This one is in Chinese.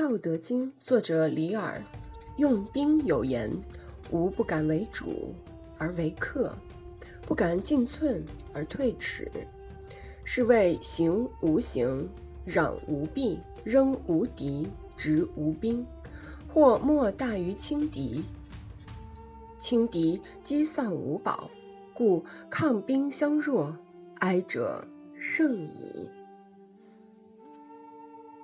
道德经》作者李耳用兵有言：“吾不敢为主而为客，不敢进寸而退尺，是谓行无形，攘无弊，扔无敌，执无兵。或莫大于轻敌，轻敌积丧无宝，故抗兵相若，哀者胜矣。”